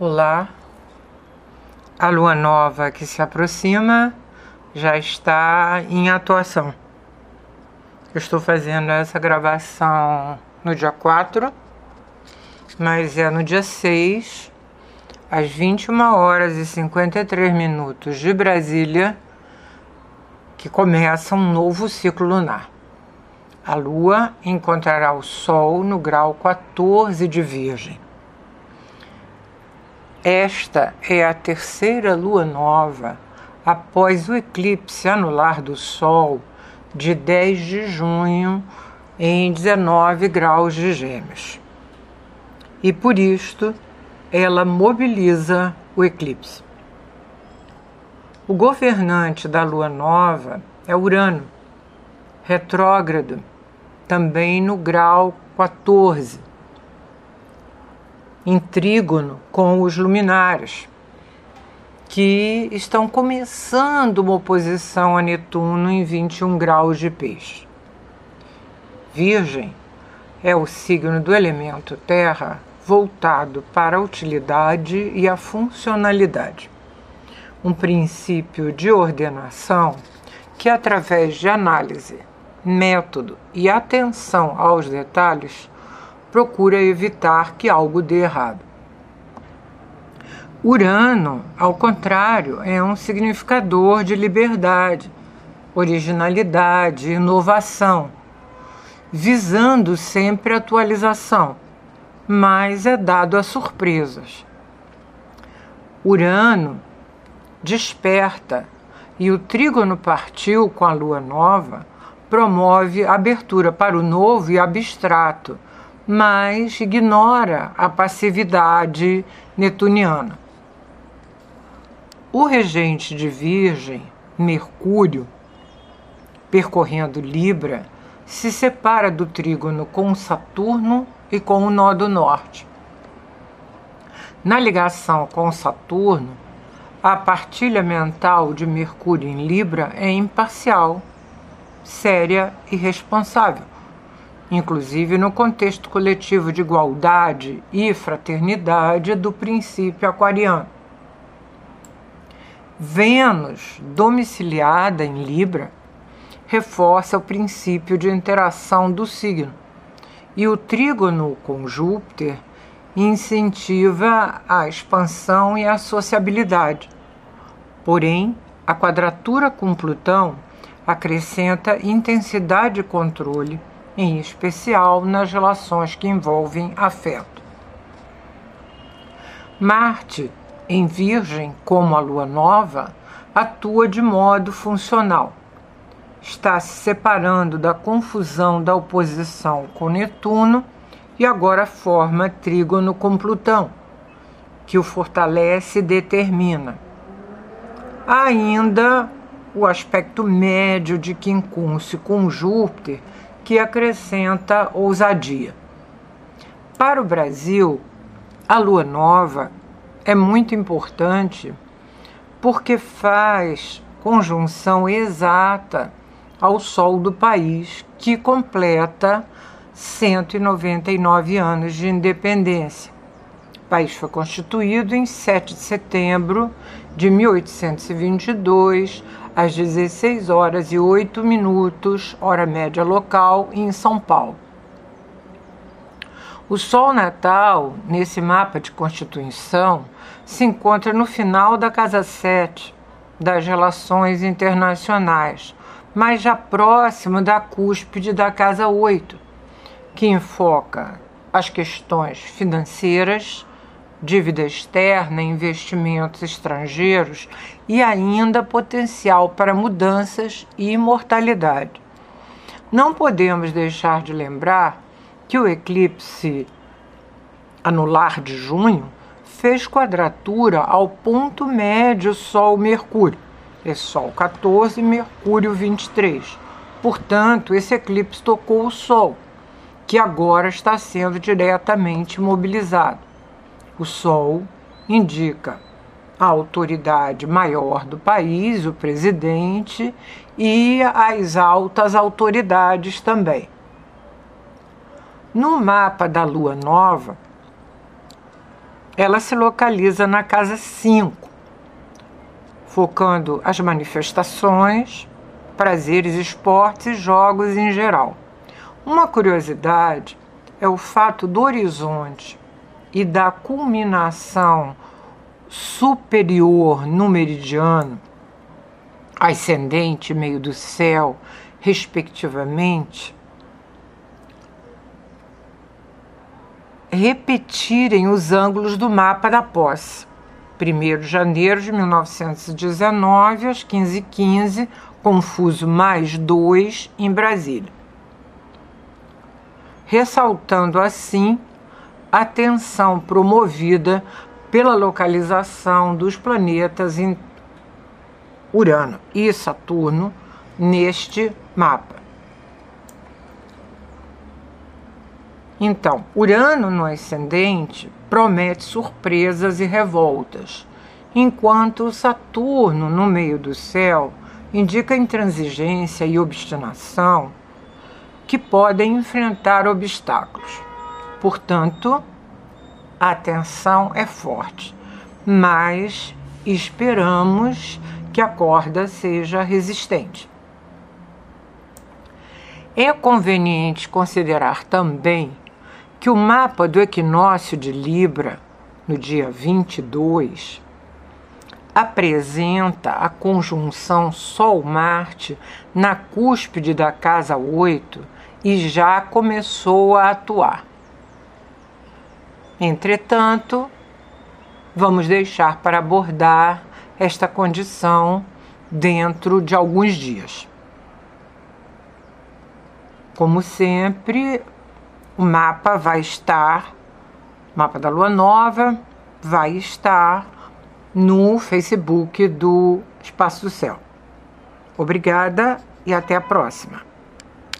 Olá, a lua nova que se aproxima já está em atuação. Eu estou fazendo essa gravação no dia 4, mas é no dia 6, às 21 horas e 53 minutos de Brasília, que começa um novo ciclo lunar. A lua encontrará o Sol no grau 14 de Virgem. Esta é a terceira lua nova após o eclipse anular do Sol de 10 de junho em 19 graus de Gêmeos. E por isto ela mobiliza o eclipse. O governante da lua nova é Urano, retrógrado, também no grau 14 em trígono com os luminares, que estão começando uma oposição a Netuno em 21 graus de peixe. Virgem é o signo do elemento terra voltado para a utilidade e a funcionalidade. Um princípio de ordenação que, através de análise, método e atenção aos detalhes, procura evitar que algo dê errado. Urano, ao contrário, é um significador de liberdade, originalidade, inovação, visando sempre atualização, mas é dado a surpresas. Urano desperta e o trígono partiu com a lua nova promove abertura para o novo e abstrato mas ignora a passividade netuniana. O regente de Virgem, Mercúrio, percorrendo Libra, se separa do trígono com Saturno e com o nó do norte. Na ligação com Saturno, a partilha mental de Mercúrio em Libra é imparcial, séria e responsável inclusive no contexto coletivo de igualdade e fraternidade do princípio aquariano. Vênus, domiciliada em Libra, reforça o princípio de interação do signo, e o trígono com Júpiter incentiva a expansão e a sociabilidade. Porém, a quadratura com Plutão acrescenta intensidade e controle em especial nas relações que envolvem afeto. Marte, em Virgem, como a lua nova, atua de modo funcional. Está se separando da confusão da oposição com Netuno e agora forma trígono com Plutão, que o fortalece e determina. Ainda o aspecto médio de quincúncio com Júpiter que acrescenta ousadia. Para o Brasil, a lua nova é muito importante porque faz conjunção exata ao sol do país, que completa 199 anos de independência. País foi constituído em 7 de setembro de 1822 às 16 horas e 8 minutos, hora média local, em São Paulo. O Sol natal, nesse mapa de constituição, se encontra no final da casa 7 das relações internacionais, mas já próximo da cúspide da casa 8, que enfoca as questões financeiras, dívida externa, investimentos estrangeiros e ainda potencial para mudanças e imortalidade. Não podemos deixar de lembrar que o eclipse anular de junho fez quadratura ao ponto médio Sol-Mercúrio. É Sol 14 Mercúrio 23. Portanto, esse eclipse tocou o Sol, que agora está sendo diretamente mobilizado. O Sol indica a autoridade maior do país, o presidente, e as altas autoridades também. No mapa da lua nova, ela se localiza na casa 5, focando as manifestações, prazeres, esportes e jogos em geral. Uma curiosidade é o fato do horizonte e da culminação superior no meridiano, ascendente meio do céu, respectivamente, repetirem os ângulos do mapa da posse. 1 de janeiro de 1919, às 15h15, confuso mais 2 em Brasília. Ressaltando assim a tensão promovida pela localização dos planetas em Urano e Saturno neste mapa. Então, Urano no ascendente promete surpresas e revoltas, enquanto Saturno no meio do céu indica intransigência e obstinação que podem enfrentar obstáculos. Portanto, a tensão é forte, mas esperamos que a corda seja resistente. É conveniente considerar também que o mapa do equinócio de Libra, no dia 22, apresenta a conjunção Sol-Marte na cúspide da casa 8 e já começou a atuar. Entretanto, vamos deixar para abordar esta condição dentro de alguns dias. Como sempre, o mapa vai estar, mapa da lua nova, vai estar no Facebook do Espaço do Céu. Obrigada e até a próxima.